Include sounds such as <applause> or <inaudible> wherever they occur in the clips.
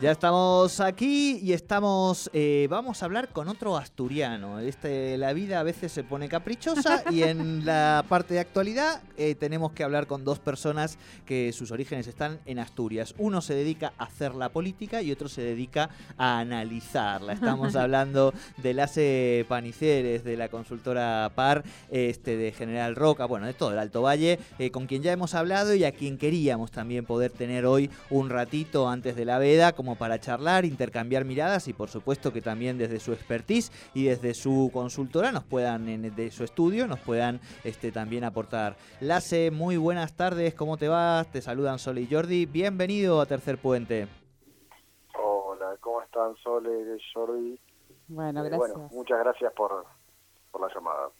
Ya estamos aquí y estamos, eh, vamos a hablar con otro asturiano. Este, la vida a veces se pone caprichosa y en <laughs> la parte de actualidad eh, tenemos que hablar con dos personas que sus orígenes están en Asturias. Uno se dedica a hacer la política y otro se dedica a analizarla. Estamos <laughs> hablando de Lace Paniceres, de la consultora PAR, este, de General Roca, bueno, de todo el Alto Valle, eh, con quien ya hemos hablado y a quien queríamos también poder tener hoy un ratito antes de la veda, como para charlar, intercambiar miradas y por supuesto que también desde su expertise y desde su consultora nos puedan, de su estudio, nos puedan este, también aportar. Lace, muy buenas tardes, ¿cómo te vas? Te saludan Sole y Jordi, bienvenido a Tercer Puente. Hola, ¿cómo están Sole y Jordi? Bueno, gracias. bueno, muchas gracias por, por la llamada.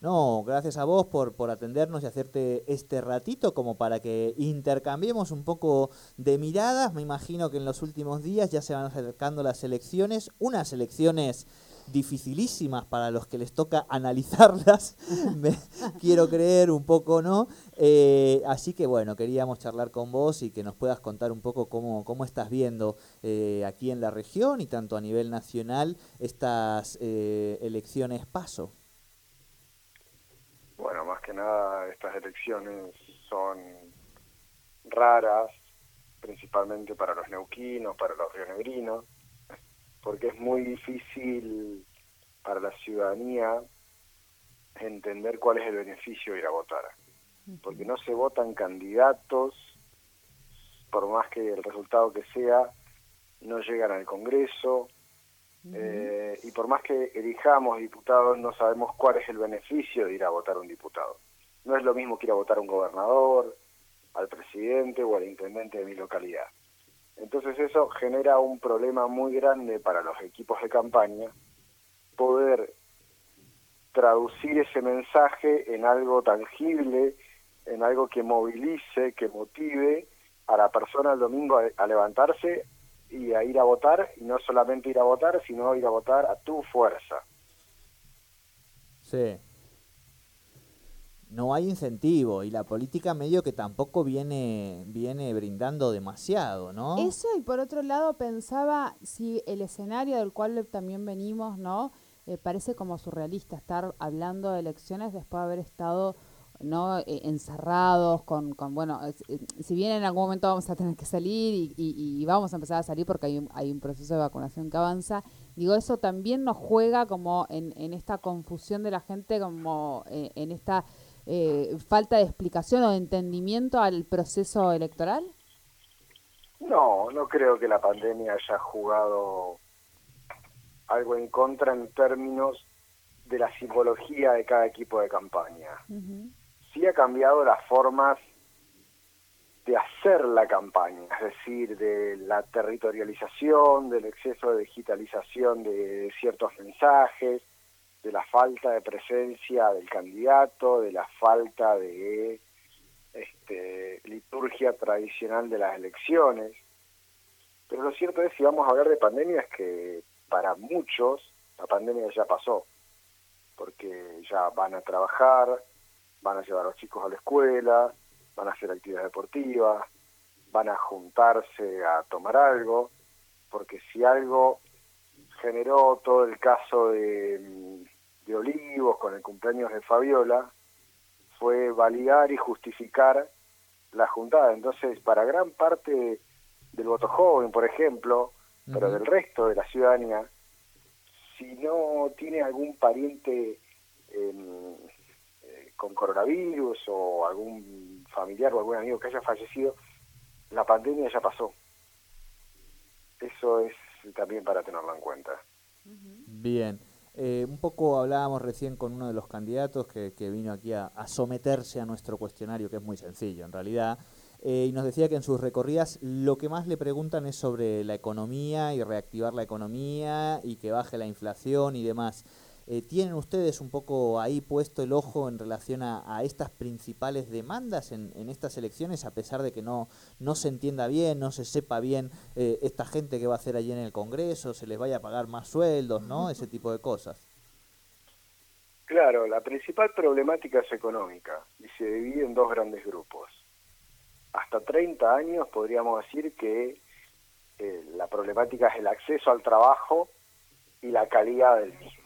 No, gracias a vos por, por atendernos y hacerte este ratito como para que intercambiemos un poco de miradas. Me imagino que en los últimos días ya se van acercando las elecciones, unas elecciones dificilísimas para los que les toca analizarlas, <laughs> me quiero creer un poco, ¿no? Eh, así que bueno, queríamos charlar con vos y que nos puedas contar un poco cómo, cómo estás viendo eh, aquí en la región y tanto a nivel nacional estas eh, elecciones paso. Bueno, más que nada estas elecciones son raras, principalmente para los neuquinos, para los rionegrinos, porque es muy difícil para la ciudadanía entender cuál es el beneficio de ir a votar. Porque no se votan candidatos, por más que el resultado que sea, no llegan al Congreso, eh, y por más que elijamos diputados, no sabemos cuál es el beneficio de ir a votar un diputado. No es lo mismo que ir a votar a un gobernador, al presidente o al intendente de mi localidad. Entonces eso genera un problema muy grande para los equipos de campaña poder traducir ese mensaje en algo tangible, en algo que movilice, que motive a la persona el domingo a levantarse y a ir a votar, y no solamente ir a votar, sino ir a votar a tu fuerza. Sí. No hay incentivo y la política medio que tampoco viene, viene brindando demasiado, ¿no? Eso y por otro lado pensaba si el escenario del cual también venimos, ¿no? Eh, parece como surrealista estar hablando de elecciones después de haber estado no eh, encerrados con, con bueno eh, si bien en algún momento vamos a tener que salir y, vamos a empezar a salir porque hay un, hay un proceso de vacunación que avanza digo eso también nos juega como en, en esta confusión de la gente como eh, en esta falta de explicación o de entendimiento al proceso electoral. No no creo que la pandemia haya jugado algo en contra en términos de la psicología de cada equipo de campaña sí ha cambiado las formas de hacer la campaña, es decir, de la territorialización, del exceso de digitalización de ciertos mensajes, de la falta de presencia del candidato, de la falta de este, liturgia tradicional de las elecciones. Pero lo cierto es, si vamos a hablar de pandemia, es que para muchos la pandemia ya pasó, porque ya van a trabajar, van a llevar a los chicos a la escuela, van a hacer actividades deportivas, van a juntarse a tomar algo, porque si algo generó todo el caso de, de Olivos con el cumpleaños de Fabiola, fue validar y justificar la juntada. Entonces, para gran parte del voto joven, por ejemplo, pero del resto de la ciudadanía, si no tiene algún pariente con coronavirus o algún familiar o algún amigo que haya fallecido, la pandemia ya pasó. Eso es también para tenerlo en cuenta. Bien. Eh, un poco hablábamos recién con uno de los candidatos que, vino aquí a, someterse a nuestro cuestionario, que es muy sencillo en realidad, eh, y nos decía que en sus recorridas lo que más le preguntan es sobre la economía y reactivar la economía y que baje la inflación y demás. Eh, ¿Tienen ustedes un poco ahí puesto el ojo en relación a, estas principales demandas en, estas elecciones, a pesar de que no, no se entienda bien, no se sepa bien eh, esta gente que va a hacer allí en el Congreso, se les vaya a pagar más sueldos, ¿no? Ese tipo de cosas. Claro, la principal problemática es económica y se divide en dos grandes grupos. Hasta 30 años podríamos decir que eh, la problemática es el acceso al trabajo y la calidad del mismo.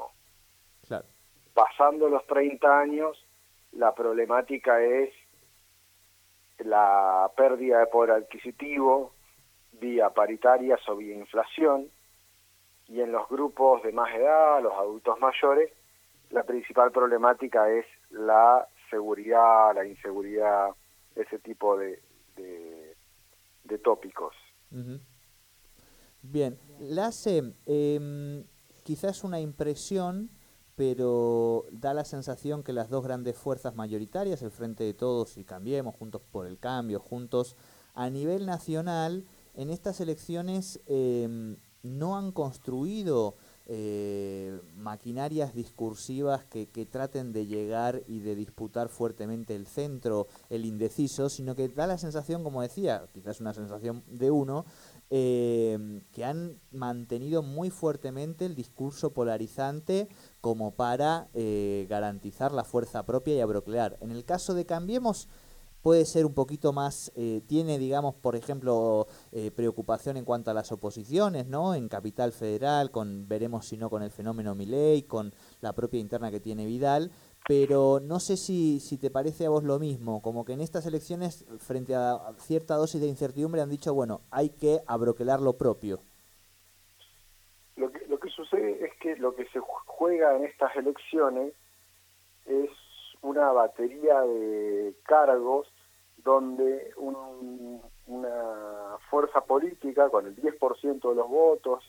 Pasando los 30 años, la problemática es la pérdida de poder adquisitivo vía paritarias o vía inflación, y en los grupos de más edad, los adultos mayores, la principal problemática es la seguridad, la inseguridad, ese tipo de, de, tópicos. Bien, la eh, quizás una impresión, pero da la sensación que las dos grandes fuerzas mayoritarias, el Frente de Todos y Cambiemos, Juntos por el Cambio, juntos a nivel nacional, en estas elecciones em, no han construido eh, maquinarias discursivas que, que, traten de llegar y de disputar fuertemente el centro, el indeciso, sino que da la sensación, como decía, quizás una sensación de uno, eh, que han mantenido muy fuertemente el discurso polarizante como para eh, garantizar la fuerza propia y abroclear. En el caso de Cambiemos, puede ser un poquito más, eh, tiene, digamos, por ejemplo, preocupación en cuanto a las oposiciones, ¿no? En Capital Federal, con veremos si no con el fenómeno Milei, con la propia interna que tiene Vidal, pero no sé si, si te parece a vos lo mismo, como que en estas elecciones, frente a cierta dosis de incertidumbre, han dicho, bueno, hay que abroquelar lo propio. Lo que, lo que sucede es que lo que se juega en estas elecciones es una batería de cargos donde una fuerza política con el 10% de los votos,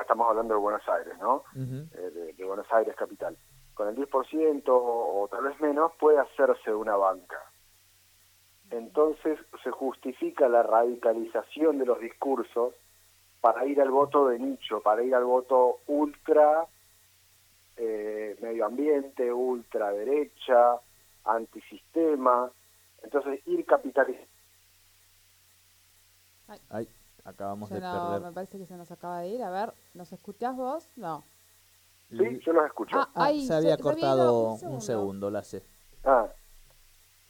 estamos hablando de Buenos Aires, ¿no? Eh, de Buenos Aires capital con el 10% o, tal vez menos, puede hacerse una banca. Entonces se justifica la radicalización de los discursos para ir al voto de nicho, para ir al voto ultra eh, medio ambiente, ultra derecha, antisistema. Entonces ir capitalizando. Ay, acabamos de perder. Me parece que se nos acaba de ir. A ver, ¿nos escuchás vos? No. Sí, yo los escucho. Ah, ah se había cortado un segundo. la sé. Ah,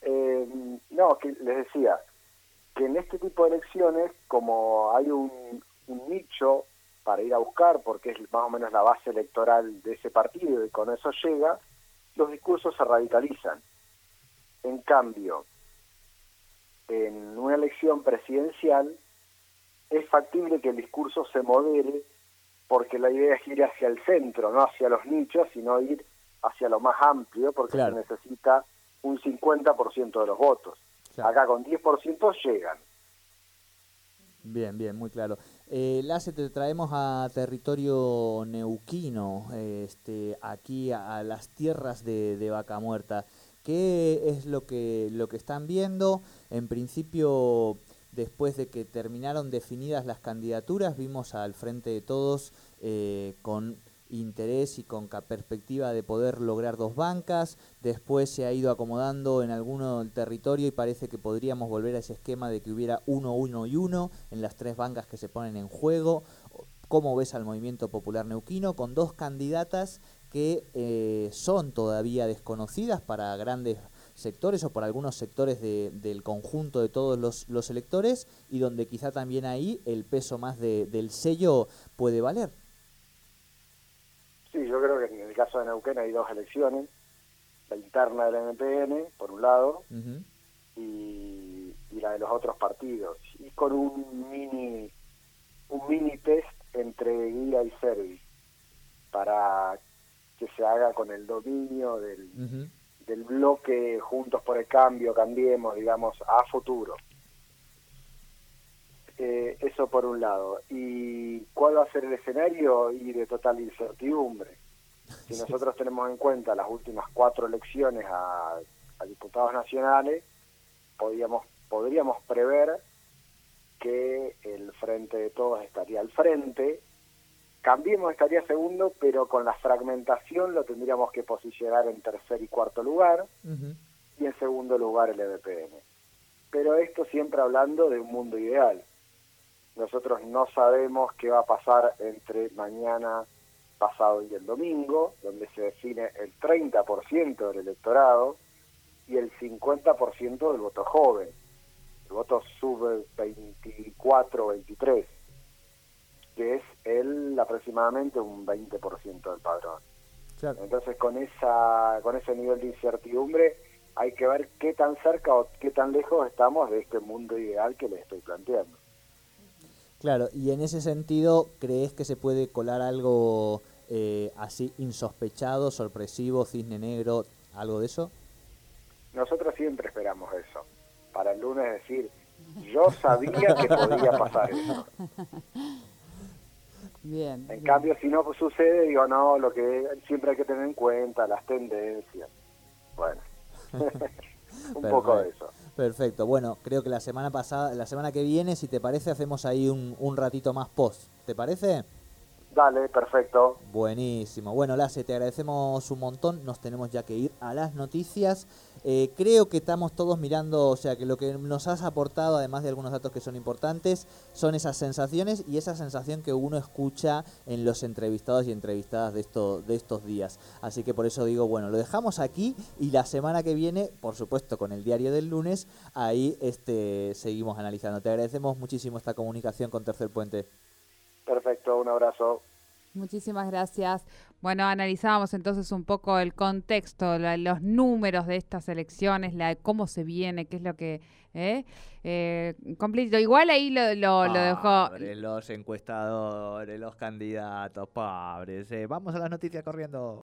eh, no, que les decía que en este tipo de elecciones, como hay un, nicho para ir a buscar, porque es más o menos la base electoral de ese partido y con eso llega, los discursos se radicalizan. En cambio, en una elección presidencial es factible que el discurso se modere porque la idea es ir hacia el centro, no hacia los nichos, sino ir hacia lo más amplio, porque se necesita un 50% de los votos. Acá con 10% llegan. Bien, bien, muy claro. Eh, Lace, te traemos a territorio neuquino, este, aquí a, las tierras de, de, Vaca Muerta. ¿Qué es lo que, lo que están viendo? En principio después de que terminaron definidas las candidaturas, vimos al frente de todos eh, con interés y con perspectiva de poder lograr dos bancas, después se ha ido acomodando en alguno del territorio y parece que podríamos volver a ese esquema de que hubiera uno, uno y uno en las tres bancas que se ponen en juego. ¿Cómo ves al movimiento popular neuquino con dos candidatas que eh, son todavía desconocidas para grandes sectores o por algunos sectores del conjunto de todos los, electores y donde quizá también ahí el peso más del sello puede valer. Sí, yo creo que en el caso de Neuquén hay dos elecciones, la interna del MPN, por un lado, y, la de los otros partidos, y con un mini un mini test entre guía y servi para que se haga con el dominio del, del bloque Juntos por el Cambio, Cambiemos, digamos, a futuro. Eh, eso por un lado. ¿Y cuál va a ser el escenario? Y de total incertidumbre. Si nosotros tenemos en cuenta las últimas cuatro elecciones a, diputados nacionales, podríamos, podríamos prever que el Frente de Todos estaría al frente Cambiemos estaría segundo, pero con la fragmentación lo tendríamos que posicionar en tercer y cuarto lugar y en segundo lugar el EDPN. Pero esto siempre hablando de un mundo ideal. Nosotros no sabemos qué va a pasar entre mañana, pasado y el domingo, donde se define el 30% del electorado y el 50% del voto joven. El voto sube 24 23 que es el aproximadamente un 20% del padrón. Entonces con esa con ese nivel de incertidumbre hay que ver qué tan cerca o qué tan lejos estamos de este mundo ideal que les estoy planteando. Claro, y en ese sentido, ¿crees que se puede colar algo eh, así insospechado, sorpresivo, cisne negro, algo de eso? Nosotros siempre esperamos eso. Para el lunes decir, yo sabía que podía pasar eso. <laughs> Bien. En cambio, si no sucede, digo, no, lo que siempre hay que tener en cuenta, las tendencias. Bueno, <laughs> un poco de eso. Perfecto. Bueno, creo que la semana pasada, la semana que viene, si te parece, hacemos ahí un, un ratito más post. ¿Te parece? Dale, perfecto. Buenísimo. Bueno, Lace, te agradecemos un montón. Nos tenemos ya que ir a las noticias. Eh, creo que estamos todos mirando, o sea, que lo que nos has aportado, además de algunos datos que son importantes, son esas sensaciones y esa sensación que uno escucha en los entrevistados y entrevistadas de, esto, de estos días. Así que por eso digo, bueno, lo dejamos aquí y la semana que viene, por supuesto, con el diario del lunes, ahí este, seguimos analizando. Te agradecemos muchísimo esta comunicación con Tercer Puente. Perfecto, un abrazo. Muchísimas gracias. Bueno, analizábamos entonces un poco el contexto, los números de estas elecciones, la, cómo se viene, qué es lo que... ¿eh? Eh, completo. Igual ahí lo, lo, dejó... Los encuestadores, los candidatos, pobres. Eh. Vamos a las noticias corriendo.